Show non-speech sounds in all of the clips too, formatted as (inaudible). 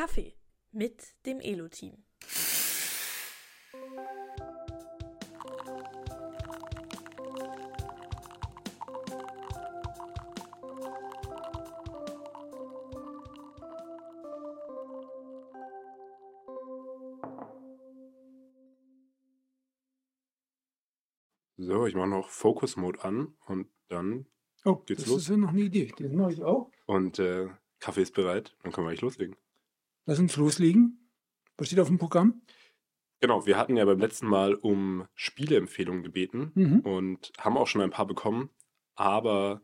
Kaffee mit dem Elo-Team. So, ich mache noch Focus Mode an und dann Oh, Geht's das los? ist ja noch eine Idee. Den mache ich auch. und äh, Kaffee ist bereit. Dann können wir eigentlich loslegen. Lass uns loslegen. Was steht auf dem Programm? Genau, wir hatten ja beim letzten Mal um Spieleempfehlungen gebeten Mhm. und haben auch schon ein paar bekommen, aber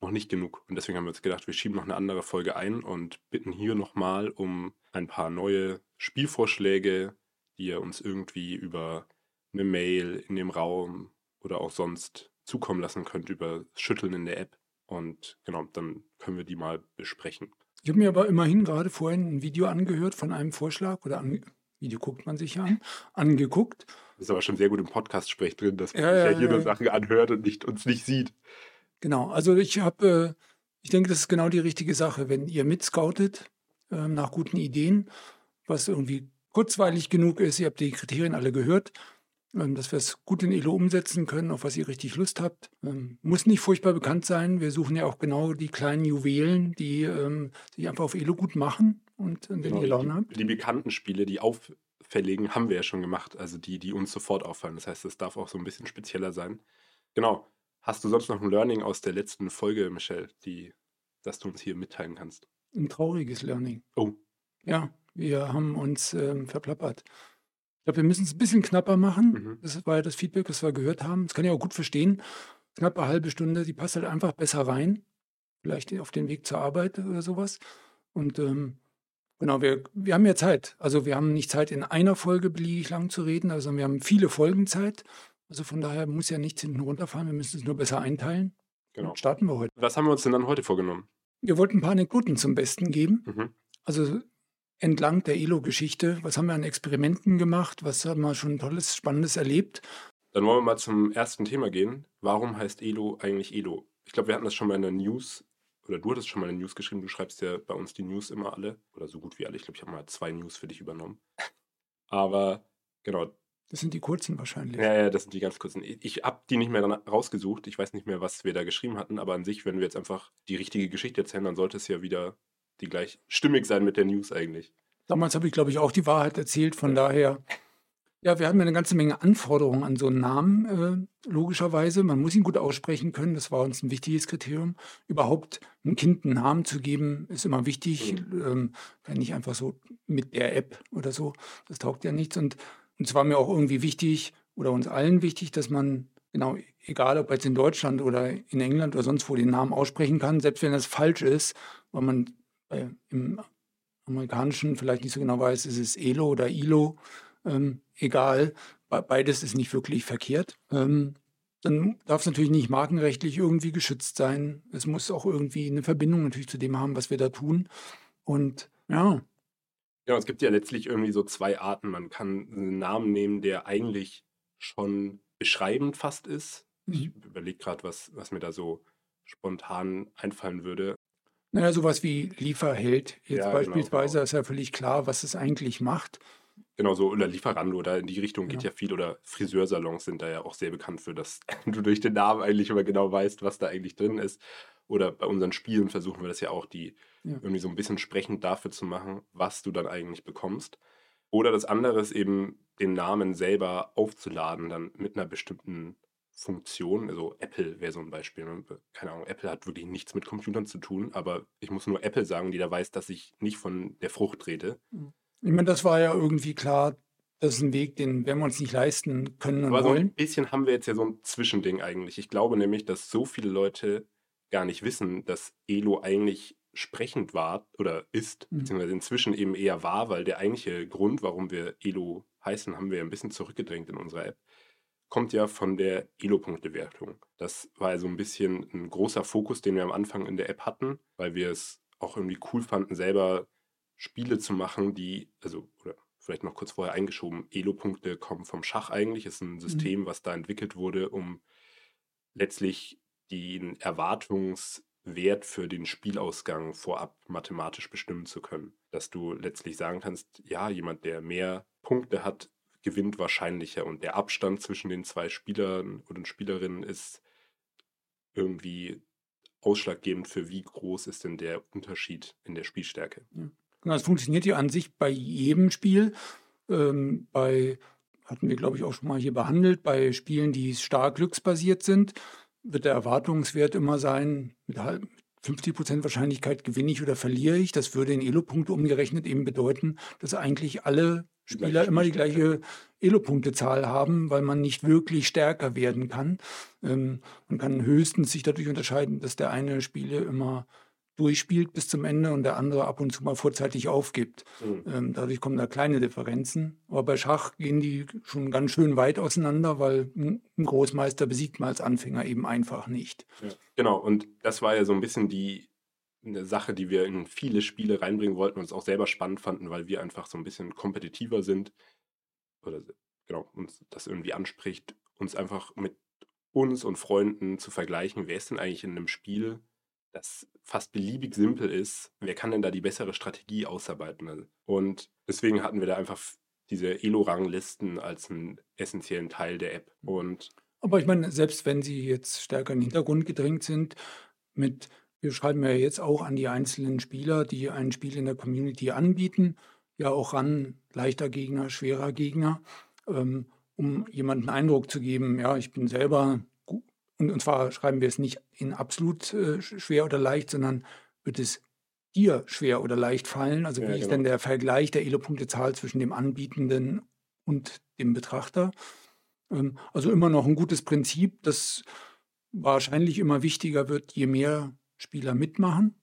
noch nicht genug. Und deswegen haben wir uns gedacht, wir schieben noch eine andere Folge ein und bitten hier nochmal um ein paar neue Spielvorschläge, die ihr uns irgendwie über eine Mail in dem Raum oder auch sonst zukommen lassen könnt über Schütteln in der App. Und genau, dann können wir die mal besprechen. Ich habe mir aber immerhin gerade vorhin ein Video angehört von einem Vorschlag oder an, Video guckt man sich ja an, angeguckt. Das ist aber schon sehr gut im Podcast-Sprech drin, dass man Ja, sich ja, ja, hier nur Sachen anhört und nicht, uns nicht sieht. Genau, also ich habe, äh, ich denke, das ist genau die richtige Sache, wenn ihr mitscoutet ähm, nach guten Ideen, was irgendwie kurzweilig genug ist, ihr habt die Kriterien alle gehört, dass wir es gut in Elo umsetzen können, auf was ihr richtig Lust habt. Ähm, muss nicht furchtbar bekannt sein, wir suchen ja auch genau die kleinen Juwelen, die ähm, sich einfach auf Elo gut machen und äh, wenn Genau, ihr Laune die, habt. die bekannten Spiele, die auffälligen, haben wir ja schon gemacht. Also die, die uns sofort auffallen. Das heißt, es darf auch so ein bisschen spezieller sein. Genau. Hast du sonst noch ein Learning aus der letzten Folge, Michelle, die, das du uns hier mitteilen kannst? Ein trauriges Learning. Oh, Ja, wir haben uns ähm, verplappert. Ich glaube, wir müssen es ein bisschen knapper machen. Mhm. Das war ja das Feedback, das wir gehört haben. Das kann ich auch gut verstehen. Knappe halbe Stunde, die passt halt einfach besser rein. Vielleicht auf den Weg zur Arbeit oder sowas. Und ähm, genau, wir, wir haben ja Zeit. Also wir haben nicht Zeit, in einer Folge beliebig lang zu reden, also wir haben viele Folgen Zeit. Also von daher muss ja nichts hinten runterfahren. Wir müssen es nur besser einteilen. genau. Und starten wir heute. Was haben wir uns denn dann heute vorgenommen? Wir wollten ein paar Anekdoten zum Besten geben. Mhm. Also entlang der ELO-Geschichte, was haben wir an Experimenten gemacht, was haben wir schon Tolles, Spannendes erlebt. Dann wollen wir mal zum ersten Thema gehen. Warum heißt Elo eigentlich Elo? Ich glaube, wir hatten das schon mal in der News, oder du hattest schon mal in der News geschrieben, du schreibst ja bei uns die News immer alle, oder so gut wie alle. Ich glaube, ich habe mal zwei News für dich übernommen. Aber genau, Das sind die kurzen wahrscheinlich. Ja, ja, das sind die ganz kurzen. Ich, habe die nicht mehr rausgesucht. Ich weiß nicht mehr, was wir da geschrieben hatten, aber an sich, wenn wir jetzt einfach die richtige Geschichte erzählen, dann sollte es ja wieder die gleich stimmig sein mit der News eigentlich. Damals habe ich, glaube ich, auch die Wahrheit erzählt. Von daher, ja, wir hatten eine ganze Menge Anforderungen an so einen Namen, äh, logischerweise. Man muss ihn gut aussprechen können. Das war uns ein wichtiges Kriterium. Überhaupt einem Kind einen Namen zu geben, ist immer wichtig. Ähm, kann nicht einfach so mit der App oder so. Das taugt ja nichts. Und und es war mir auch irgendwie wichtig oder uns allen wichtig, dass man, genau, egal ob jetzt in Deutschland oder in England oder sonst wo den Namen aussprechen kann, selbst wenn das falsch ist, weil man äh, im Amerikanischen vielleicht nicht so genau weiß, ist es Elo oder Ilo, ähm, egal, Be beides ist nicht wirklich verkehrt. Ähm, dann darf es natürlich nicht markenrechtlich irgendwie geschützt sein. Es muss auch irgendwie eine Verbindung natürlich zu dem haben, was wir da tun. Und ja, Ja, es gibt ja letztlich irgendwie so zwei Arten. Man kann einen Namen nehmen, der eigentlich schon beschreibend fast ist. Ich überlege gerade, was, was mir da so spontan einfallen würde. Naja, sowas wie Lieferheld jetzt Ja, genau, beispielsweise genau. ist ja völlig klar, was es eigentlich macht. Genau so, oder Lieferando oder in die Richtung geht Ja. ja viel. Oder Friseursalons sind da ja auch sehr bekannt für, dass (laughs) du durch den Namen eigentlich immer genau weißt, was da eigentlich drin ist. Oder bei unseren Spielen versuchen wir das ja auch, die Ja. irgendwie so ein bisschen sprechend dafür zu machen, was du dann eigentlich bekommst. Oder das andere ist eben, den Namen selber aufzuladen, dann mit einer bestimmten Funktion. Also Apple wäre so ein Beispiel. ne? Keine Ahnung, Apple hat wirklich nichts mit Computern zu tun, aber ich muss nur Apple sagen, die da weiß, dass ich nicht von der Frucht rede. Ich meine, das war ja irgendwie klar, das ist ein Weg, den werden wir uns nicht leisten können und Aber so ein wollen. bisschen haben wir jetzt ja so ein Zwischending eigentlich. Ich glaube nämlich, dass so viele Leute gar nicht wissen, dass Elo eigentlich sprechend war oder ist, Mhm. beziehungsweise inzwischen eben eher war, weil der eigentliche Grund, warum wir Elo heißen, haben wir ein bisschen zurückgedrängt in unserer App, kommt ja von der Elo-Punktewertung. Das war ja so ein bisschen ein großer Fokus, den wir am Anfang in der App hatten, weil wir es auch irgendwie cool fanden, selber Spiele zu machen, die, also, oder vielleicht noch kurz vorher eingeschoben, Elo-Punkte kommen vom Schach eigentlich, ist ein System, was da entwickelt wurde, um letztlich den Wert für den Spielausgang vorab mathematisch bestimmen zu können. Dass du letztlich sagen kannst, ja, jemand, der mehr Punkte hat, gewinnt wahrscheinlicher und der Abstand zwischen den zwei Spielern und Spielerinnen ist irgendwie ausschlaggebend für wie groß ist denn der Unterschied in der Spielstärke. Ja. Genau, das funktioniert ja an sich bei jedem Spiel. Ähm, bei, hatten wir glaube ich auch schon mal hier behandelt, bei Spielen, die stark glücksbasiert sind, wird der Erwartungswert immer sein, mit 50% Wahrscheinlichkeit gewinne ich oder verliere ich. Das würde in Elo-Punkte umgerechnet eben bedeuten, dass eigentlich alle Spieler immer die gleiche Elo-Punktezahl haben, weil man nicht wirklich stärker werden kann. Ähm, man kann höchstens sich dadurch unterscheiden, dass der eine Spiele immer durchspielt bis zum Ende und der andere ab und zu mal vorzeitig aufgibt. Mhm. Ähm, dadurch kommen da kleine Differenzen. Aber bei Schach gehen die schon ganz schön weit auseinander, weil ein Großmeister besiegt man als Anfänger eben einfach nicht. Ja. Genau, und das war ja so ein bisschen die eine Sache, die wir in viele Spiele reinbringen wollten und uns auch selber spannend fanden, weil wir einfach so ein bisschen kompetitiver sind. Oder genau, uns das irgendwie anspricht, uns einfach mit uns und Freunden zu vergleichen, wer ist denn eigentlich in einem Spiel das fast beliebig simpel ist, wer kann denn da die bessere Strategie ausarbeiten? Also, und deswegen hatten wir da einfach diese Elo-Ranglisten als einen essentiellen Teil der App. Und Aber ich meine, selbst wenn sie jetzt stärker in den Hintergrund gedrängt sind, mit, wir schreiben ja jetzt auch an die einzelnen Spieler, die ein Spiel in der Community anbieten, ja auch ran, leichter Gegner, schwerer Gegner, ähm, um jemanden Eindruck zu geben, ja, ich bin selber und, und zwar schreiben wir es nicht in absolut äh, schwer oder leicht, sondern wird es dir schwer oder leicht fallen? Also wie ja, ist denn genau. der Vergleich der Elo-Punktezahl zwischen dem Anbietenden und dem Betrachter? Ähm, also immer noch ein gutes Prinzip, das wahrscheinlich immer wichtiger wird, je mehr Spieler mitmachen.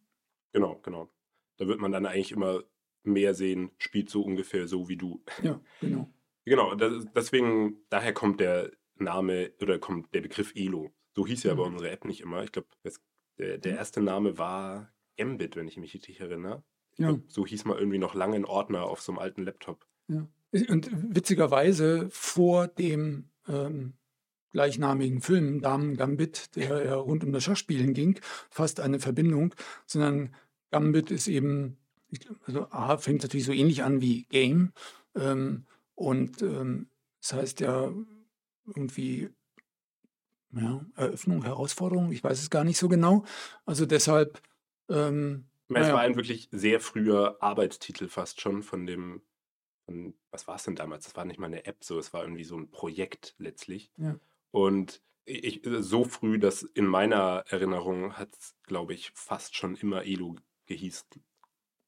Genau, genau. Da wird man dann eigentlich immer mehr sehen, spielt so ungefähr so wie du. Ja, genau. Genau, das, deswegen, daher kommt der Name oder kommt der Begriff Elo. So hieß ja mhm. aber unsere App nicht immer. Ich glaube, der, der mhm. erste Name war Gambit, wenn ich mich richtig erinnere. Ja. Glaub, so hieß mal irgendwie noch lange ein Ordner auf so einem alten Laptop. Ja. Und witzigerweise vor dem ähm, gleichnamigen Film Damen Gambit, der ja rund um das Schachspielen ging, fast eine Verbindung, sondern Gambit ist eben, also A, fängt natürlich so ähnlich an wie Game ähm, und ähm, das heißt ja irgendwie ja, Eröffnung, Herausforderung, ich weiß es gar nicht so genau. Also deshalb. Ähm, es naja. war ein wirklich sehr früher Arbeitstitel fast schon von dem, von, was war es denn damals? Das war nicht mal eine App, so, es war irgendwie so ein Projekt letztlich. Ja. Und ich, so früh, dass in meiner Erinnerung hat es, glaube ich, fast schon immer Elo gehießen.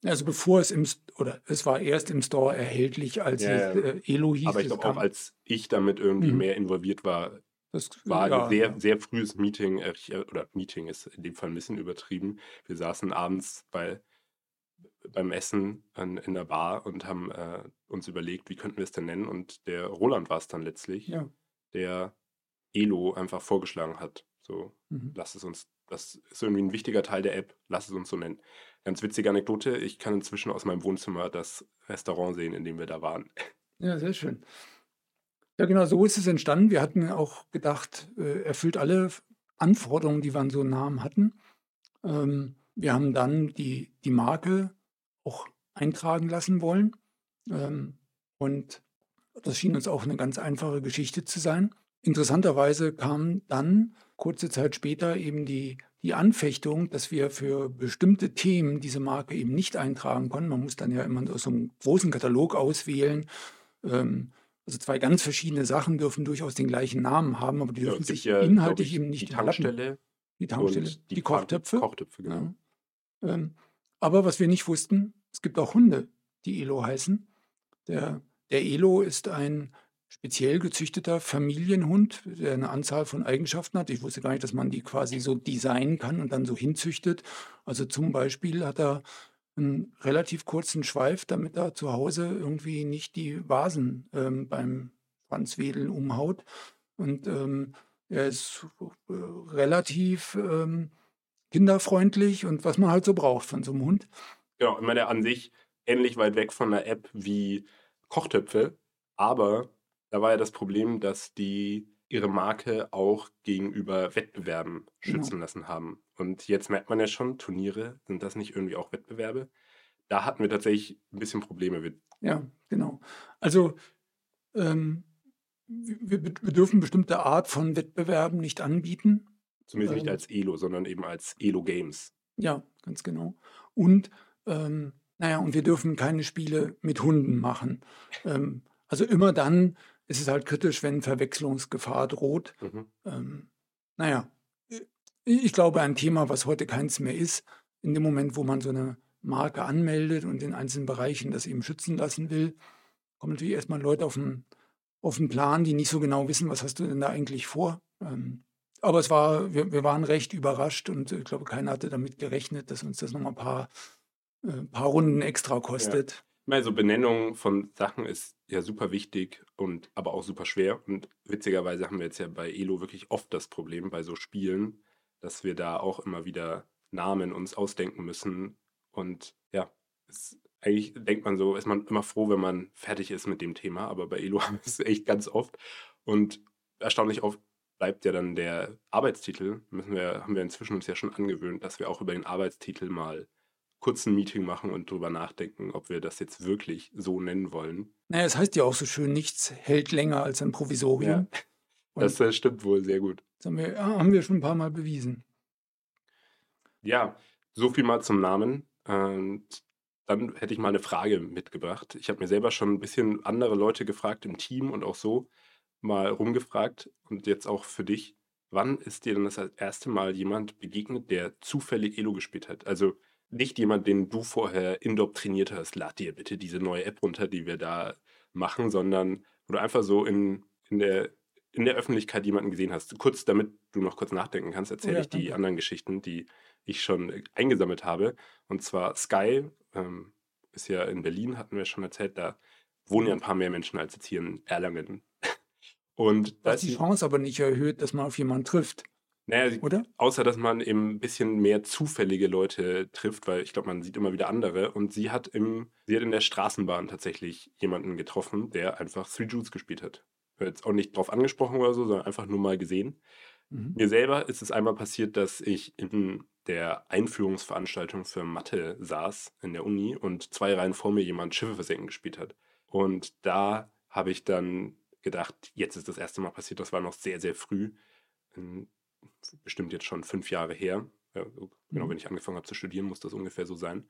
Also bevor es im, oder es war erst im Store erhältlich, als ja, es äh, Elo hieß. Aber ich glaube auch, als ich damit irgendwie mhm. mehr involviert war, das war ja, ein sehr, ja. sehr frühes Meeting, äh, oder Meeting ist in dem Fall ein bisschen übertrieben. Wir saßen abends bei, beim Essen an, in der Bar und haben äh, uns überlegt, wie könnten wir es denn nennen. Und der Roland war es dann letztlich, ja. der Elo einfach vorgeschlagen hat. So, mhm. lass es uns, das ist irgendwie ein wichtiger Teil der App, lass es uns so nennen. Ganz witzige Anekdote, ich kann inzwischen aus meinem Wohnzimmer das Restaurant sehen, in dem wir da waren. Ja, sehr schön. Ja, genau, so ist es entstanden. Wir hatten auch gedacht, äh, erfüllt alle Anforderungen, die wir an so einen Namen hatten. Ähm, wir haben dann die, die Marke auch eintragen lassen wollen. Ähm, und das schien uns auch eine ganz einfache Geschichte zu sein. Interessanterweise kam dann kurze Zeit später eben die, die Anfechtung, dass wir für bestimmte Themen diese Marke eben nicht eintragen konnten. Man muss dann ja immer aus so einem großen Katalog auswählen. Ähm, also zwei ganz verschiedene Sachen dürfen durchaus den gleichen Namen haben, aber die dürfen ja, sich ja, inhaltlich ich, eben nicht die Tankstelle, die Tankstelle, die, die Kochtöpfe. Kochtöpfe genau. Ja. Ähm, aber was wir nicht wussten, es gibt auch Hunde, die Elo heißen. Der, der Elo ist ein speziell gezüchteter Familienhund, der eine Anzahl von Eigenschaften hat. Ich wusste gar nicht, dass man die quasi so designen kann und dann so hinzüchtet. Also zum Beispiel hat er einen relativ kurzen Schweif, damit er zu Hause irgendwie nicht die Vasen ähm, beim Schwanzwedeln umhaut. Und ähm, er ist äh, relativ ähm, kinderfreundlich und was man halt so braucht von so einem Hund. Genau, ich meine, an sich ähnlich weit weg von einer App wie Kochtöpfe, aber da war ja das Problem, dass die ihre Marke auch gegenüber Wettbewerben Genau. schützen lassen haben. Und jetzt merkt man ja schon, Turniere, sind das nicht irgendwie auch Wettbewerbe? Da hatten wir tatsächlich ein bisschen Probleme. Wir, Ja, genau. Also ähm, wir, wir dürfen bestimmte Art von Wettbewerben nicht anbieten. zumindest nicht Ähm, als Elo, sondern eben als Elo Games. Ja, ganz genau. Und ähm, naja, und wir dürfen keine Spiele mit Hunden machen. Ähm, also immer dann ist es halt kritisch, wenn Verwechslungsgefahr droht. Mhm. Ähm, naja, ich glaube, ein Thema, was heute keins mehr ist, in dem Moment, wo man so eine Marke anmeldet und in einzelnen Bereichen das eben schützen lassen will, kommen natürlich erstmal Leute auf den, auf den Plan, die nicht so genau wissen, was hast du denn da eigentlich vor. Ähm, aber es war, wir, wir waren recht überrascht und ich glaube, keiner hatte damit gerechnet, dass uns das nochmal ein paar, äh, paar Runden extra kostet. Also Benennung von Sachen ist ja super wichtig und aber auch super schwer. Und witzigerweise haben wir jetzt ja bei Elo wirklich oft das Problem bei so Spielen, dass wir da auch immer wieder Namen uns ausdenken müssen. Und ja, es, eigentlich denkt man so, ist man immer froh, wenn man fertig ist mit dem Thema. Aber bei Elo (laughs) haben wir es echt ganz oft. Und erstaunlich oft bleibt ja dann der Arbeitstitel. Müssen wir, haben wir inzwischen uns ja schon angewöhnt, dass wir auch über den Arbeitstitel mal kurz ein Meeting machen und drüber nachdenken, ob wir das jetzt wirklich so nennen wollen. Naja, es heißt ja auch so schön, nichts hält länger als ein Provisorium. Und Das äh, stimmt wohl sehr gut. das haben wir, haben wir schon ein paar Mal bewiesen. Ja, so viel mal zum Namen. Und dann hätte ich mal eine Frage mitgebracht. Ich habe mir selber schon ein bisschen andere Leute gefragt im Team und auch so mal rumgefragt und jetzt auch für dich. Wann ist dir denn das erste Mal jemand begegnet, der zufällig Elo gespielt hat? Also nicht jemand, den du vorher indoktriniert hast, lad dir bitte diese neue App runter, die wir da machen, sondern wo du einfach so in, in, der, in der Öffentlichkeit jemanden gesehen hast. Kurz, damit du noch kurz nachdenken kannst, erzähle Ja, ich die anderen Geschichten, die ich schon äh, eingesammelt habe. Und zwar Sky ähm, ist ja in Berlin, hatten wir schon erzählt, da wohnen ja ein paar mehr Menschen als jetzt hier in Erlangen. (laughs) Und da ist die, Chance aber nicht erhöht, dass man auf jemanden trifft, naja, oder? außer dass man eben ein bisschen mehr zufällige Leute trifft, weil ich glaube, man sieht immer wieder andere. Und sie hat im, sie hat in der Straßenbahn tatsächlich jemanden getroffen, der einfach Three Jules gespielt hat. Jetzt auch nicht drauf angesprochen oder so, sondern einfach nur mal gesehen. Mhm. Mir selber ist es einmal passiert, dass ich in der Einführungsveranstaltung für Mathe saß in der Uni und zwei Reihen vor mir jemand Schiffe versenken gespielt hat. Und da habe ich dann gedacht, jetzt ist das erste Mal passiert, das war noch sehr, sehr früh. Bestimmt jetzt schon fünf Jahre her. Ja, genau, Mhm. wenn ich angefangen habe zu studieren, muss das ungefähr so sein.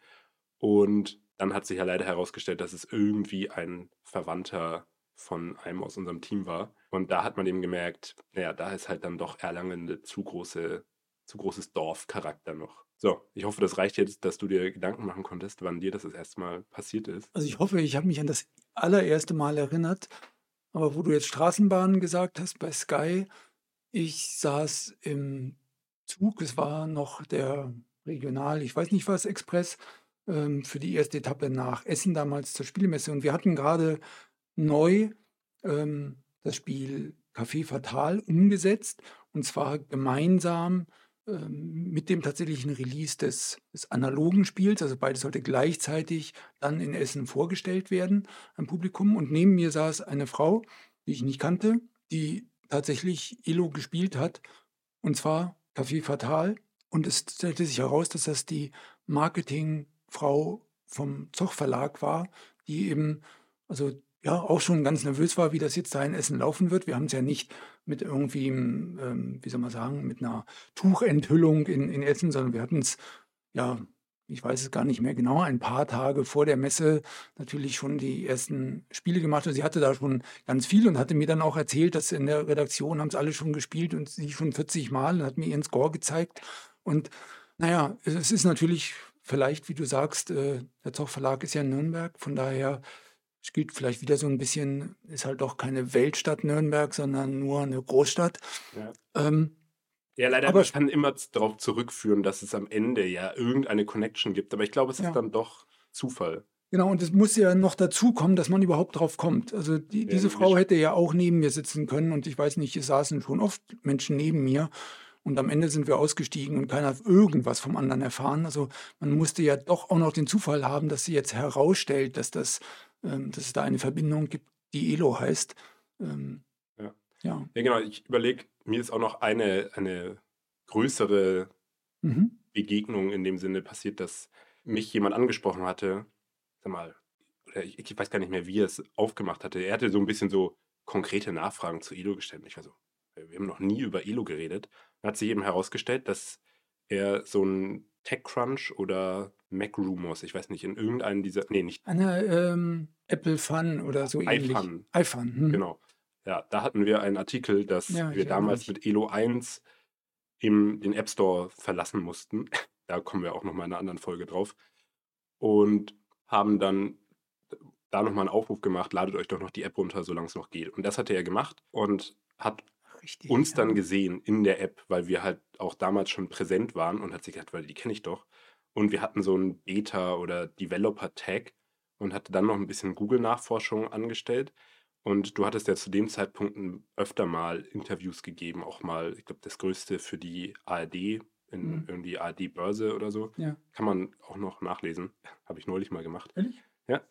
Und dann hat sich ja leider herausgestellt, dass es irgendwie ein Verwandter von einem aus unserem Team war. Und da hat man eben gemerkt, naja, da ist halt dann doch Erlangen eine zu große, zu großes Dorfcharakter noch. So, ich hoffe, das reicht jetzt, dass du dir Gedanken machen konntest, wann dir das das erste Mal passiert ist. Also ich hoffe, ich habe mich an das allererste Mal erinnert. Aber wo du jetzt Straßenbahnen gesagt hast bei Sky, ich saß im Zug, es war noch der Regional, ich weiß nicht was, Express, ähm, für die erste Etappe nach Essen damals zur Spielemesse. Und wir hatten gerade neu ähm, das Spiel Café Fatal umgesetzt. Und zwar gemeinsam ähm, mit dem tatsächlichen Release des, des analogen Spiels. Also beides sollte gleichzeitig dann in Essen vorgestellt werden am Publikum. Und neben mir saß eine Frau, die ich nicht kannte, die tatsächlich Elo gespielt hat. Und zwar Café Fatal. Und es stellte sich heraus, dass das die Marketingfrau vom Zoch Verlag war, die eben, also ja, auch schon ganz nervös war, wie das jetzt da in Essen laufen wird. Wir haben es ja nicht mit irgendwie, ähm, wie soll man sagen, mit einer Tuchenthüllung in, in Essen, sondern wir hatten es, ja, ich weiß es gar nicht mehr genau, ein paar Tage vor der Messe natürlich schon die ersten Spiele gemacht. Und sie hatte da schon ganz viel und hatte mir dann auch erzählt, dass in der Redaktion haben es alle schon gespielt und sie schon 40 Mal und hat mir ihren Score gezeigt. Und naja, es ist natürlich vielleicht, wie du sagst, äh, der Zoch Verlag ist ja in Nürnberg, von daher spielt vielleicht wieder so ein bisschen, ist halt doch keine Weltstadt Nürnberg, sondern nur eine Großstadt. Ja. Ähm, Ja, leider, Aber man kann immer darauf zurückführen, dass es am Ende ja irgendeine Connection gibt. Aber ich glaube, es Ja. ist dann doch Zufall. Genau, und es muss ja noch dazu kommen, dass man überhaupt drauf kommt. Also die, Ja, diese. Frau hätte ja auch neben mir sitzen können und ich weiß nicht, es saßen schon oft Menschen neben mir und am Ende sind wir ausgestiegen und keiner hat irgendwas vom anderen erfahren. Also man musste ja doch auch noch den Zufall haben, dass sie jetzt herausstellt, dass, das, ähm, dass es da eine Verbindung gibt, die Elo heißt. Ähm, Ja. Ja, genau. Ich überlege, mir ist auch noch eine, eine größere Mhm. Begegnung in dem Sinne passiert, dass mich jemand angesprochen hatte. Sag mal, oder ich, ich weiß gar nicht mehr, wie er es aufgemacht hatte. Er hatte so ein bisschen so konkrete Nachfragen zu Elo gestellt. Ich war so, wir haben noch nie über Elo geredet. Dann hat sich eben herausgestellt, dass er so ein TechCrunch oder Mac Rumors, ich weiß nicht, in irgendeinen dieser, nee, nicht Eine ähm, Apple Fun oder so ähnlich. iFun. iFun. hm. Genau. Ja, da hatten wir einen Artikel, dass Ja, wir damals mit Elo 1 im, den App Store verlassen mussten. (laughs) Da kommen wir auch noch mal in einer anderen Folge drauf. Und haben dann da nochmal einen Aufruf gemacht, ladet euch doch noch die App runter, solange es noch geht. Und das hatte er gemacht und hat Richtig. uns ja. dann gesehen in der App, weil wir halt auch damals schon präsent waren und hat sich gedacht, weil die kenne ich doch. Und wir hatten so einen Beta- oder Developer-Tag und hatte dann noch ein bisschen Google-Nachforschung angestellt. Und du hattest ja zu dem Zeitpunkt öfter mal Interviews gegeben, auch mal, ich glaube, das größte für die ARD, in Mhm. irgendwie ARD-Börse oder so. Ja. Kann man auch noch nachlesen. (laughs) Habe ich neulich mal gemacht. Ehrlich? Ja.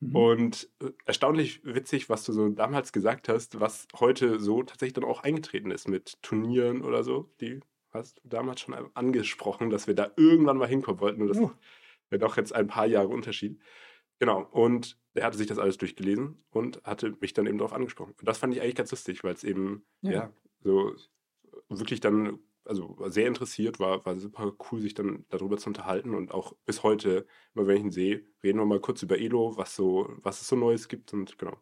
Mhm. Und äh, erstaunlich witzig, was du so damals gesagt hast, was heute so tatsächlich dann auch eingetreten ist mit Turnieren oder so. Die hast du damals schon angesprochen, dass wir da irgendwann mal hinkommen wollten. Und das Oh. wäre doch jetzt ein paar Jahre Unterschied. Genau. Und er hatte sich das alles durchgelesen und hatte mich dann eben darauf angesprochen. Und das fand ich eigentlich ganz lustig, weil es eben, Ja. ja. so wirklich dann, also sehr interessiert war, war super cool, sich dann darüber zu unterhalten und auch bis heute, immer wenn ich ihn sehe, reden wir mal kurz über Elo, was so, was es so Neues gibt und genau.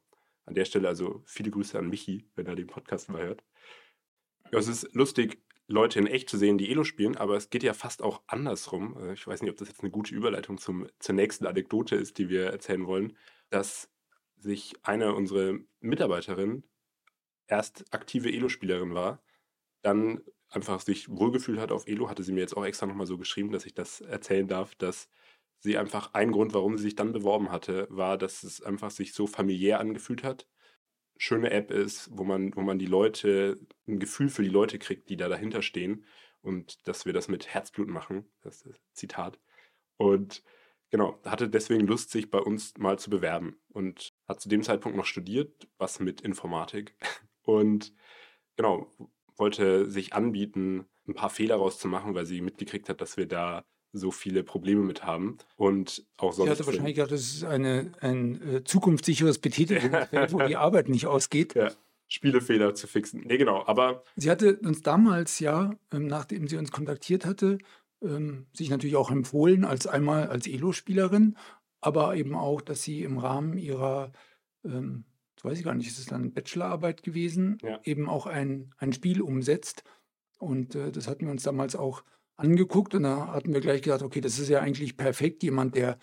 An der Stelle also viele Grüße an Michi, wenn er den Podcast mal hört. Ja, es ist lustig, Leute in echt zu sehen, die Elo spielen, aber es geht ja fast auch andersrum. Äh, Ich weiß nicht, ob das jetzt eine gute Überleitung zum, zur nächsten Anekdote ist, die wir erzählen wollen, dass sich eine unserer Mitarbeiterinnen erst aktive Elo-Spielerin war, dann einfach sich wohlgefühlt hat auf Elo, hatte sie mir jetzt auch extra nochmal so geschrieben, dass ich das erzählen darf, dass sie einfach ein Grund, warum sie sich dann beworben hatte, war, dass es einfach sich so familiär angefühlt hat. Schöne App ist, wo man, wo man die Leute, ein Gefühl für die Leute kriegt, die da dahinter stehen und dass wir das mit Herzblut machen, das ist Zitat. Und genau, hatte deswegen Lust, sich bei uns mal zu bewerben und hat zu dem Zeitpunkt noch studiert, was mit Informatik (laughs) und genau, wollte sich anbieten, ein paar Fehler rauszumachen, weil sie mitgekriegt hat, dass wir da so viele Probleme mit haben und auch Sie sonst. hatte wahrscheinlich gedacht, das ist eine, ein äh, zukunftssicheres Betätigungsfeld, (laughs) wo die Arbeit nicht ausgeht. ja, Spielefehler zu fixen. Nee, genau, aber Sie hatte uns damals ja, ähm, nachdem sie uns kontaktiert hatte, ähm, sich natürlich auch empfohlen als einmal als Elo-Spielerin, aber eben auch, dass sie im Rahmen ihrer, ähm, das weiß ich gar nicht, ist es dann Bachelorarbeit gewesen, Ja. eben auch ein, ein Spiel umsetzt. Und äh, das hatten wir uns damals auch angeguckt und da hatten wir gleich gesagt, okay, das ist ja eigentlich perfekt, jemand, der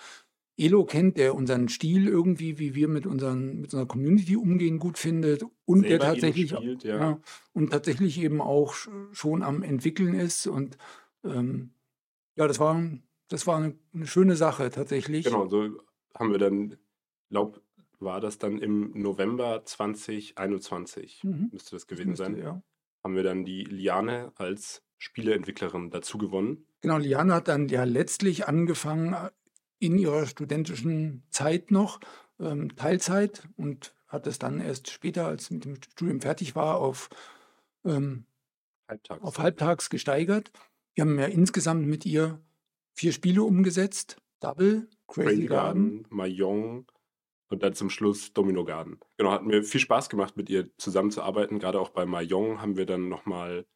Elo kennt, der unseren Stil irgendwie, wie wir mit, unseren, mit unserer Community umgehen, gut findet und der selber Elo tatsächlich spielt, ja. ja, und tatsächlich eben auch sch- schon am entwickeln ist. Und ähm, ja, das war, das war eine, eine schöne Sache tatsächlich. Genau, so haben wir dann, glaub, war das dann im November 2021, Mhm. müsste das Das gewesen müsste, sein, ja. haben wir dann die Liane als Spieleentwicklerin dazu gewonnen. Genau, Liane hat dann ja letztlich angefangen äh, in ihrer studentischen Zeit noch, ähm, Teilzeit und hat es dann erst später, als mit dem Studium fertig war, auf, ähm, Halbtags. auf halbtags gesteigert. Wir haben ja insgesamt mit ihr vier Spiele umgesetzt. Double, Crazy, Crazy Garden. Garden, Mahjong und dann zum Schluss Domino Garden. Genau, hat mir viel Spaß gemacht, mit ihr zusammenzuarbeiten. Gerade auch bei Mahjong haben wir dann nochmal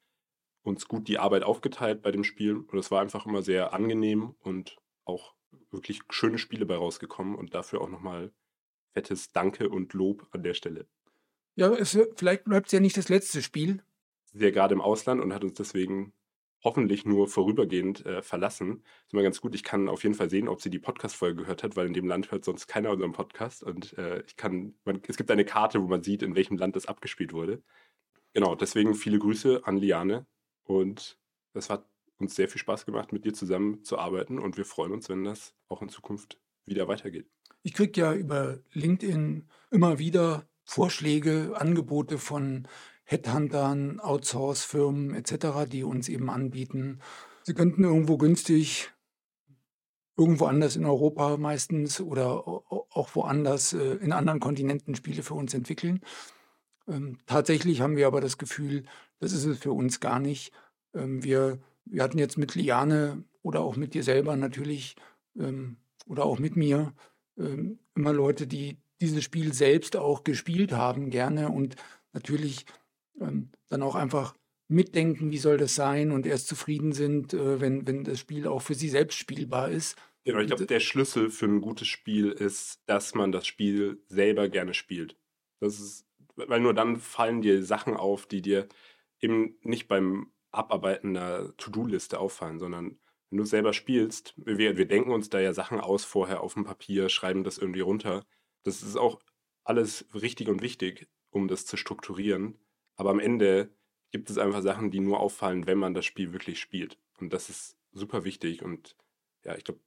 uns gut die Arbeit aufgeteilt bei dem Spiel. Und es war einfach immer sehr angenehm und auch wirklich schöne Spiele bei rausgekommen. Und dafür auch nochmal fettes Danke und Lob an der Stelle. Ja, es, vielleicht bleibt es ja nicht das letzte Spiel. Sie ist ja gerade im Ausland und hat uns deswegen hoffentlich nur vorübergehend äh, verlassen. Ist immer ganz gut. Ich kann auf jeden Fall sehen, ob sie die Podcast-Folge gehört hat, weil in dem Land hört sonst keiner unseren Podcast. Und äh, ich kann, man, es gibt eine Karte, wo man sieht, in welchem Land das abgespielt wurde. Genau, deswegen viele Grüße an Liane. Und es hat uns sehr viel Spaß gemacht, mit dir zusammen zu arbeiten. Und wir freuen uns, wenn das auch in Zukunft wieder weitergeht. Ich kriege ja über LinkedIn immer wieder Vorschläge, Angebote von Headhuntern, Outsource-Firmen etc., die uns eben anbieten, sie könnten irgendwo günstig, irgendwo anders in Europa meistens oder au- auch woanders äh, in anderen Kontinenten Spiele für uns entwickeln. Ähm, tatsächlich haben wir aber das Gefühl, das ist es für uns gar nicht. Ähm, wir, wir hatten jetzt mit Liane oder auch mit dir selber natürlich ähm, oder auch mit mir immer Leute, die dieses Spiel selbst auch gespielt haben, gerne und natürlich ähm, dann auch einfach mitdenken, wie soll das sein und erst zufrieden sind, äh, wenn, wenn das Spiel auch für sie selbst spielbar ist. Genau, ich glaube, der Schlüssel für ein gutes Spiel ist, dass man das Spiel selber gerne spielt. Das ist, weil nur dann fallen dir Sachen auf, die dir eben nicht beim Abarbeiten einer To-Do-Liste auffallen, sondern wenn du selber spielst, wir, wir denken uns da ja Sachen aus vorher auf dem Papier, schreiben das irgendwie runter. Das ist auch alles richtig und wichtig, um das zu strukturieren. Aber am Ende gibt es einfach Sachen, die nur auffallen, wenn man das Spiel wirklich spielt. Und das ist super wichtig. Und ja, ich glaube,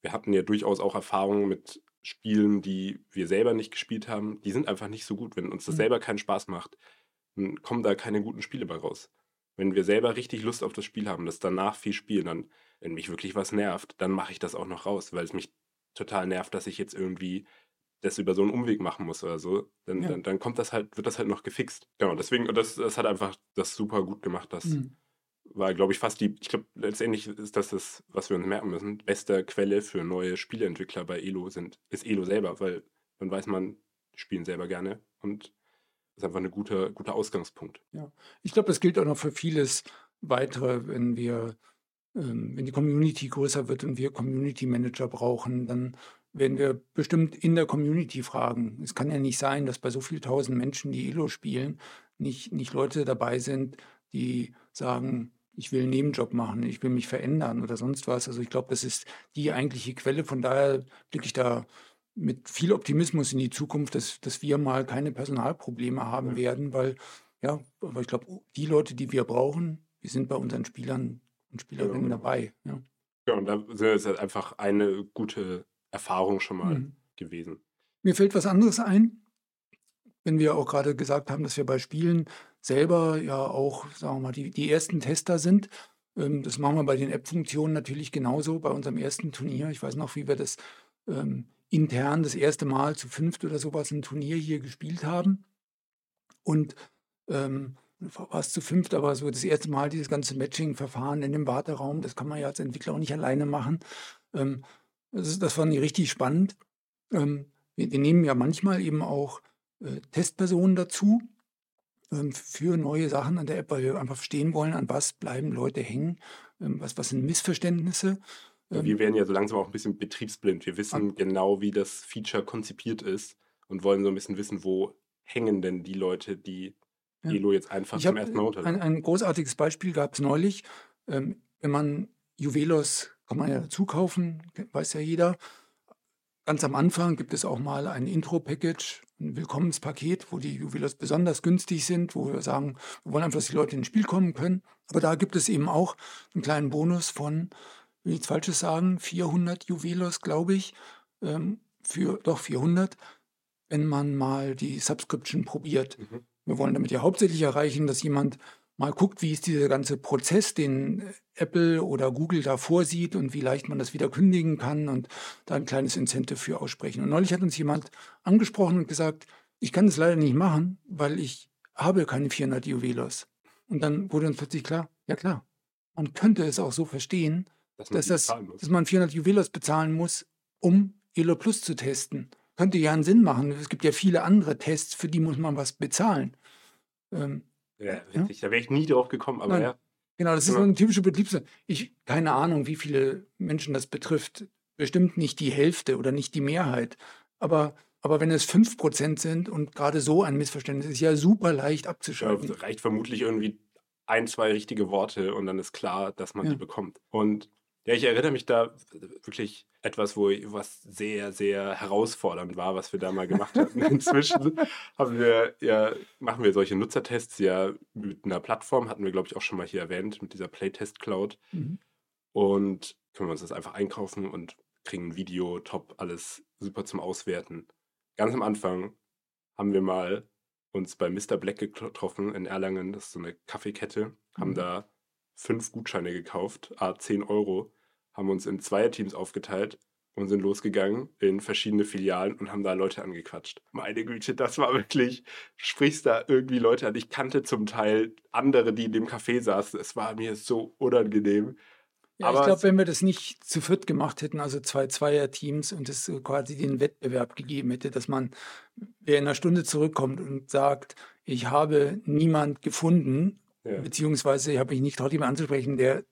wir hatten ja durchaus auch Erfahrungen mit Spielen, die wir selber nicht gespielt haben. Die sind einfach nicht so gut. Wenn uns das mhm. selber keinen Spaß macht, dann kommen da keine guten Spiele bei raus. Wenn wir selber richtig Lust auf das Spiel haben, das danach viel spielen, dann, wenn mich wirklich was nervt, dann mache ich das auch noch raus, weil es mich total nervt, dass ich jetzt irgendwie das über so einen Umweg machen muss oder so, dann, ja. dann, dann, kommt das halt, wird das halt noch gefixt. Genau, deswegen, das, das hat einfach das super gut gemacht. Das mhm. war, glaube ich, fast die, ich glaube, letztendlich ist das das, was wir uns merken müssen. Beste Quelle für neue Spieleentwickler bei Elo sind, ist Elo selber, weil dann weiß man, spielen selber gerne und ist einfach ein guter, guter Ausgangspunkt. Ja, ich glaube, das gilt auch noch für vieles weitere, wenn wir, ähm, wenn die Community größer wird und wir Community Manager brauchen, dann werden wir bestimmt in der Community fragen. Es kann ja nicht sein, dass bei so vielen tausend Menschen, die Elo spielen, nicht, nicht Leute dabei sind, die sagen, ich will einen Nebenjob machen, ich will mich verändern oder sonst was. Also ich glaube, das ist die eigentliche Quelle. Von daher blicke ich da mit viel Optimismus in die Zukunft, dass, dass wir mal keine Personalprobleme haben ja. werden, weil ja, aber ich glaube, die Leute, die wir brauchen, die sind bei unseren Spielern und Spielerinnen ja. dabei. Ja. ja, und da sind es halt einfach eine gute Erfahrung schon mal mhm. gewesen. Mir fällt was anderes ein, wenn wir auch gerade gesagt haben, dass wir bei Spielen selber ja auch, sagen wir mal, die, die ersten Tester sind. Ähm, das machen wir bei den App-Funktionen natürlich genauso. Bei unserem ersten Turnier, ich weiß noch, wie wir das ähm, intern das erste Mal zu fünft oder sowas ein Turnier hier gespielt haben. Und ähm, war es zu fünft, aber so das erste Mal dieses ganze Matching-Verfahren in dem Warteraum, das kann man ja als Entwickler auch nicht alleine machen. Ähm, das, das fand ich richtig spannend. Ähm, wir, wir, nehmen ja manchmal eben auch äh, Testpersonen dazu ähm, für neue Sachen an der App, weil wir einfach verstehen wollen, an was bleiben Leute hängen, ähm, was, was sind Missverständnisse. Ähm wir werden ja so langsam auch ein bisschen betriebsblind. Wir wissen an, genau, wie das Feature konzipiert ist und wollen so ein bisschen wissen, wo hängen denn die Leute, die ja. Elo jetzt einfach ich zum ersten Mal runterladen. Ein, ein großartiges Beispiel gab es neulich. Ähm, wenn man Juvelos kann man ja dazu kaufen, weiß ja jeder. Ganz am Anfang gibt es auch mal ein Intro-Package, ein Willkommenspaket, wo die Juwelers besonders günstig sind, wo wir sagen, wir wollen einfach, dass die Leute ins Spiel kommen können. Aber da gibt es eben auch einen kleinen Bonus von, will ich nichts Falsches sagen, 400 Juwelers, glaube ich, ähm, für doch 400, wenn man mal die Subscription probiert. Mhm. Wir wollen damit ja hauptsächlich erreichen, dass jemand mal guckt, wie ist dieser ganze Prozess, den Apple oder Google da vorsieht und wie leicht man das wieder kündigen kann und da ein kleines Incentive für aussprechen. Und neulich hat uns jemand angesprochen und gesagt, ich kann das leider nicht machen, weil ich habe keine 400 Juwelos. Und dann wurde uns plötzlich klar, ja klar, man könnte es auch so verstehen, dass man, dass das, dass man 400 Juwelos bezahlen muss, um Elo Plus zu testen. Könnte ja einen Sinn machen. Es gibt ja viele andere Tests, für die muss man was bezahlen. Ähm, ja, richtig. Ja? Da wäre ich nie drauf gekommen, aber Nein. ja. Genau, das ist so eine typische Betriebs. Ich keine Ahnung, wie viele Menschen das betrifft. Bestimmt nicht die Hälfte oder nicht die Mehrheit. Aber, aber wenn es 5% sind und gerade so ein Missverständnis ist ja super leicht abzuschalten. Ja, reicht vermutlich irgendwie ein, zwei richtige Worte und dann ist klar, dass man ja. die bekommt. Und ja, ich erinnere mich da wirklich etwas, wo was sehr, sehr herausfordernd war, was wir da mal gemacht hatten. (laughs) Inzwischen haben wir ja, machen wir solche Nutzertests ja mit einer Plattform, hatten wir, glaube ich, auch schon mal hier erwähnt, mit dieser Playtest Cloud. Mhm. Und können wir uns das einfach einkaufen und kriegen ein Video, top, alles super zum Auswerten. Ganz am Anfang haben wir mal uns bei Mr. Black getroffen in Erlangen, das ist so eine Kaffeekette, mhm. haben da fünf Gutscheine gekauft, a 10 Euro, haben uns in zwei Teams aufgeteilt und sind losgegangen in verschiedene Filialen und haben da Leute angequatscht. Meine Güte, das war wirklich, du sprichst da irgendwie Leute an. Ich kannte zum Teil andere, die in dem Café saßen. Es war mir so unangenehm. Ja, Aber ich glaube, wenn wir das nicht zu viert gemacht hätten, also zwei Zweier-Teams und es quasi den Wettbewerb gegeben hätte, dass man, wer in einer Stunde zurückkommt und sagt, ich habe niemand gefunden, ja. beziehungsweise habe ich nicht traut, jemanden anzusprechen, der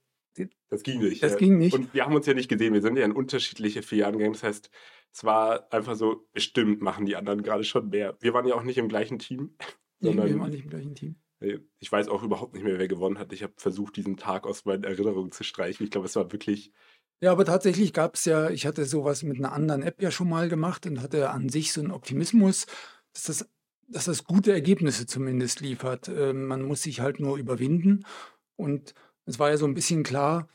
das ging nicht. Das ja. ging nicht. Und wir haben uns ja nicht gesehen. Wir sind ja in unterschiedliche Filialen gegangen. Das heißt, es war einfach so, bestimmt machen die anderen gerade schon mehr. Wir waren ja auch nicht im gleichen Team. Nee, wir waren nicht im gleichen Team. Ich weiß auch überhaupt nicht mehr, wer gewonnen hat. Ich habe versucht, diesen Tag aus meinen Erinnerungen zu streichen. Ich glaube, es war wirklich. Ja, aber tatsächlich gab es ja, ich hatte sowas mit einer anderen App ja schon mal gemacht und hatte an sich so einen Optimismus, dass das, dass das gute Ergebnisse zumindest liefert. Ähm, man muss sich halt nur überwinden. Und es war ja so ein bisschen klar,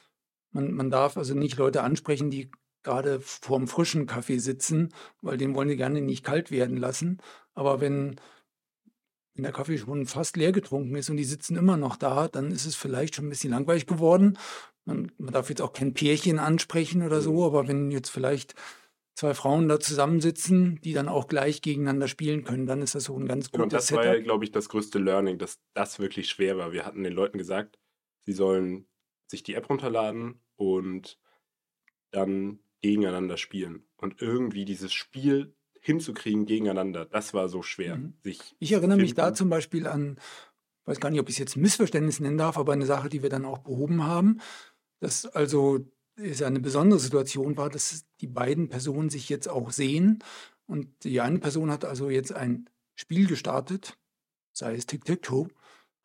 man, man darf also nicht Leute ansprechen, die gerade vorm frischen Kaffee sitzen, weil den wollen die gerne nicht kalt werden lassen. Aber wenn, wenn der Kaffee schon fast leer getrunken ist und die sitzen immer noch da, dann ist es vielleicht schon ein bisschen langweilig geworden. Man, man darf jetzt auch kein Pärchen ansprechen oder so, aber wenn jetzt vielleicht zwei Frauen da zusammensitzen, die dann auch gleich gegeneinander spielen können, dann ist das so ein ganz genau, gutes Genau, das war ja, glaube ich, das größte Learning, dass das wirklich schwer war. Wir hatten den Leuten gesagt, sie sollen sich die App runterladen und dann gegeneinander spielen. Und irgendwie dieses Spiel hinzukriegen gegeneinander, das war so schwer. Mhm. Ich erinnere mich da zum Beispiel an, weiß gar nicht, ob ich es jetzt Missverständnis nennen darf, aber eine Sache, die wir dann auch behoben haben, dass also es eine besondere Situation war, dass die beiden Personen sich jetzt auch sehen. Und die eine Person hat also jetzt ein Spiel gestartet, sei es Tic-Tac-Toe,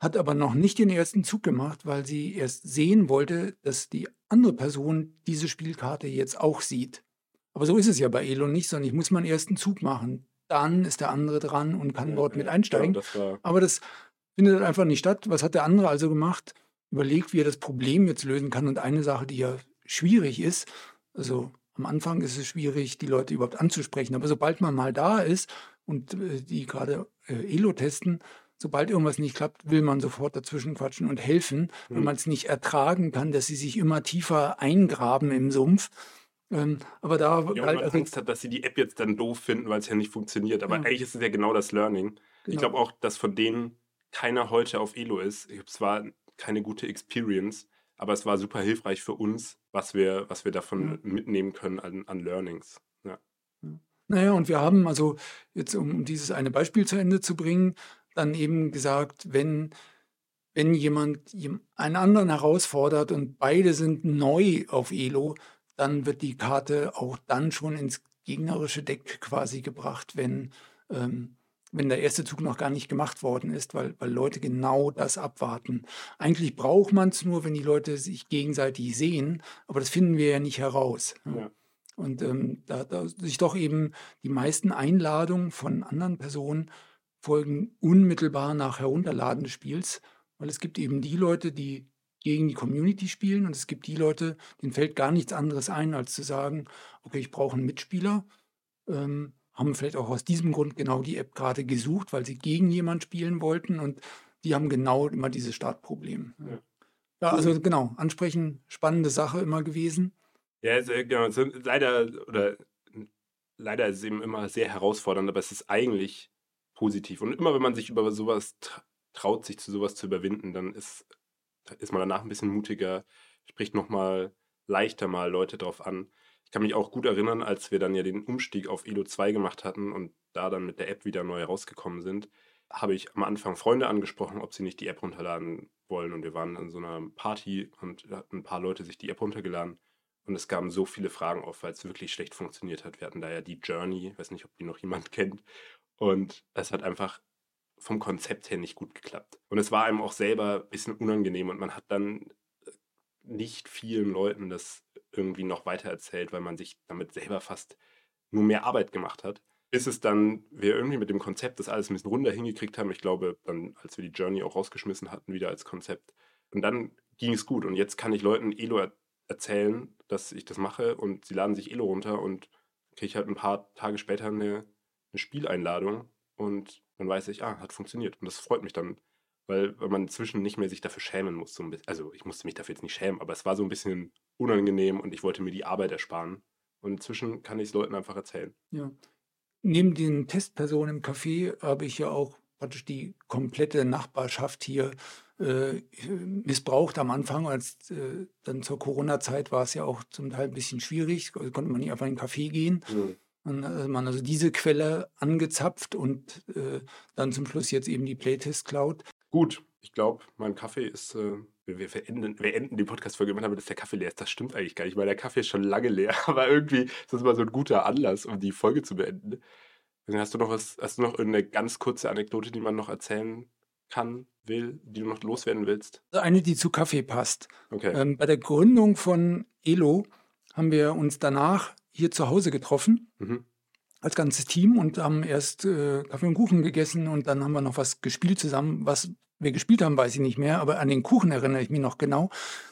hat aber noch nicht den ersten Zug gemacht, weil sie erst sehen wollte, dass die andere Person diese Spielkarte jetzt auch sieht. Aber so ist es ja bei Elo nicht, sondern ich muss meinen ersten Zug machen. Dann ist der andere dran und kann ja, dort mit einsteigen. Ja, das aber das findet einfach nicht statt. Was hat der andere also gemacht? Überlegt, wie er das Problem jetzt lösen kann. Und eine Sache, die ja schwierig ist, also am Anfang ist es schwierig, die Leute überhaupt anzusprechen. Aber sobald man mal da ist und äh, die gerade äh, Elo testen, sobald irgendwas nicht klappt, will man sofort dazwischen quatschen und helfen, mhm. wenn man es nicht ertragen kann, dass sie sich immer tiefer eingraben im Sumpf. Ähm, aber da ja, halt, man also, Angst hat, dass sie die App jetzt dann doof finden, weil es ja nicht funktioniert. Aber ja. eigentlich ist es ja genau das Learning. Genau. Ich glaube auch, dass von denen keiner heute auf Elo ist. Es war keine gute Experience, aber es war super hilfreich für uns, was wir, was wir davon ja. mitnehmen können an, an Learnings. Ja. Naja, und wir haben also jetzt, um dieses eine Beispiel zu Ende zu bringen, dann eben gesagt, wenn, wenn jemand einen anderen herausfordert und beide sind neu auf Elo, dann wird die Karte auch dann schon ins gegnerische Deck quasi gebracht, wenn, ähm, wenn der erste Zug noch gar nicht gemacht worden ist, weil, weil Leute genau das abwarten. Eigentlich braucht man es nur, wenn die Leute sich gegenseitig sehen, aber das finden wir ja nicht heraus. Ja. Und ähm, da, da sich doch eben die meisten Einladungen von anderen Personen folgen unmittelbar nach Herunterladen des Spiels, weil es gibt eben die Leute, die gegen die Community spielen und es gibt die Leute, denen fällt gar nichts anderes ein, als zu sagen, okay, ich brauche einen Mitspieler, ähm, haben vielleicht auch aus diesem Grund genau die App gerade gesucht, weil sie gegen jemanden spielen wollten und die haben genau immer dieses Startproblem. Ja. ja, also genau, ansprechen, spannende Sache immer gewesen. Ja, also, genau, leider oder leider ist es eben immer sehr herausfordernd, aber es ist eigentlich positiv. Und immer wenn man sich über sowas traut, sich zu sowas zu überwinden, dann ist, ist man danach ein bisschen mutiger, spricht nochmal leichter mal Leute drauf an. Ich kann mich auch gut erinnern, als wir dann ja den Umstieg auf Elo 2 gemacht hatten und da dann mit der App wieder neu rausgekommen sind, habe ich am Anfang Freunde angesprochen, ob sie nicht die App runterladen wollen. Und wir waren an so einer Party und hatten ein paar Leute sich die App runtergeladen. Und es kamen so viele Fragen auf, weil es wirklich schlecht funktioniert hat. Wir hatten da ja die Journey, ich weiß nicht, ob die noch jemand (laughs) kennt. Und es hat einfach vom Konzept her nicht gut geklappt. Und es war einem auch selber ein bisschen unangenehm und man hat dann äh, nicht vielen Leuten das irgendwie noch weiter erzählt, weil man sich damit selber fast nur mehr Arbeit gemacht hat. Bis es dann, wir irgendwie mit dem Konzept das alles ein bisschen runter hingekriegt haben. Ich glaube, dann, als wir die Journey auch rausgeschmissen hatten, wieder als Konzept. Und dann ging es gut. Und jetzt kann ich Leuten Elo er erzählen, dass ich das mache und sie laden sich Elo runter und kriege ich halt ein paar Tage später eine eine Spieleinladung und dann weiß ich, ah, hat funktioniert. Und das freut mich dann, weil, weil man inzwischen nicht mehr sich dafür schämen muss. So also ich musste mich dafür jetzt nicht schämen, aber es war so ein bisschen unangenehm und ich wollte mir die Arbeit ersparen. Und inzwischen kann ich es Leuten einfach erzählen. Ja. Neben den Testpersonen im Café habe ich ja auch praktisch die komplette Nachbarschaft hier äh, missbraucht am Anfang. Als äh, dann zur Corona-Zeit war es ja auch zum Teil ein bisschen schwierig, also konnte man nicht einfach in den Café gehen. Mhm. Und äh, man also diese Quelle angezapft und äh, dann zum Schluss jetzt eben die Playtest Cloud. Gut, ich glaube, mein Kaffee ist. Wir, wir, enden, wir enden die Podcast-Folge immer damit, dass der Kaffee leer ist. Das stimmt eigentlich gar nicht, weil der Kaffee ist schon lange leer. (laughs) Aber irgendwie ist das immer so ein guter Anlass, um die Folge zu beenden. Hast du noch was, hast du noch eine ganz kurze Anekdote, die man noch erzählen kann, will, die du noch loswerden willst? Also eine, die zu Kaffee passt. Okay. Ähm, bei der Gründung von Elo haben wir uns danach hier zu Hause getroffen. Mhm. Als ganzes Team und haben erst äh, Kaffee und Kuchen gegessen und dann haben wir noch was gespielt zusammen. Was wir gespielt haben, weiß ich nicht mehr, aber an den Kuchen erinnere ich mich noch genau.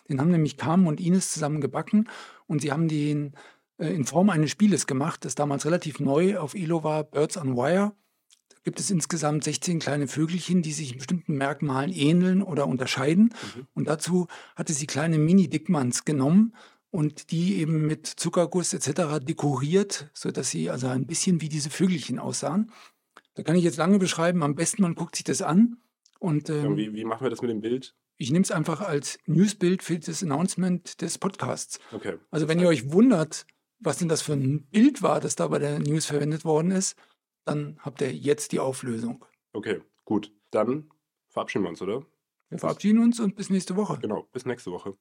Den haben nämlich Carmen und Ines zusammen gebacken und sie haben den äh, in Form eines Spieles gemacht, das damals relativ neu auf Elo war, Birds on Wire. Da gibt es insgesamt 16 kleine Vögelchen, die sich in bestimmten Merkmalen ähneln oder unterscheiden. Mhm. Und dazu hatte sie kleine Mini-Dickmanns genommen und die eben mit Zuckerguss etc. dekoriert, sodass sie also ein bisschen wie diese Vögelchen aussahen. Da kann ich jetzt lange beschreiben. Am besten, man guckt sich das an. Und Ja, ähm, wie, wie machen wir das mit dem Bild? ich nehme es einfach als Newsbild für das Announcement des Podcasts. Okay. Also wenn ihr euch wundert, was denn das für ein Bild war, das da bei der News verwendet worden ist, dann habt ihr jetzt die Auflösung. Okay, gut. Dann verabschieden wir uns, oder? Wir verabschieden uns und bis nächste Woche. Genau, bis nächste Woche.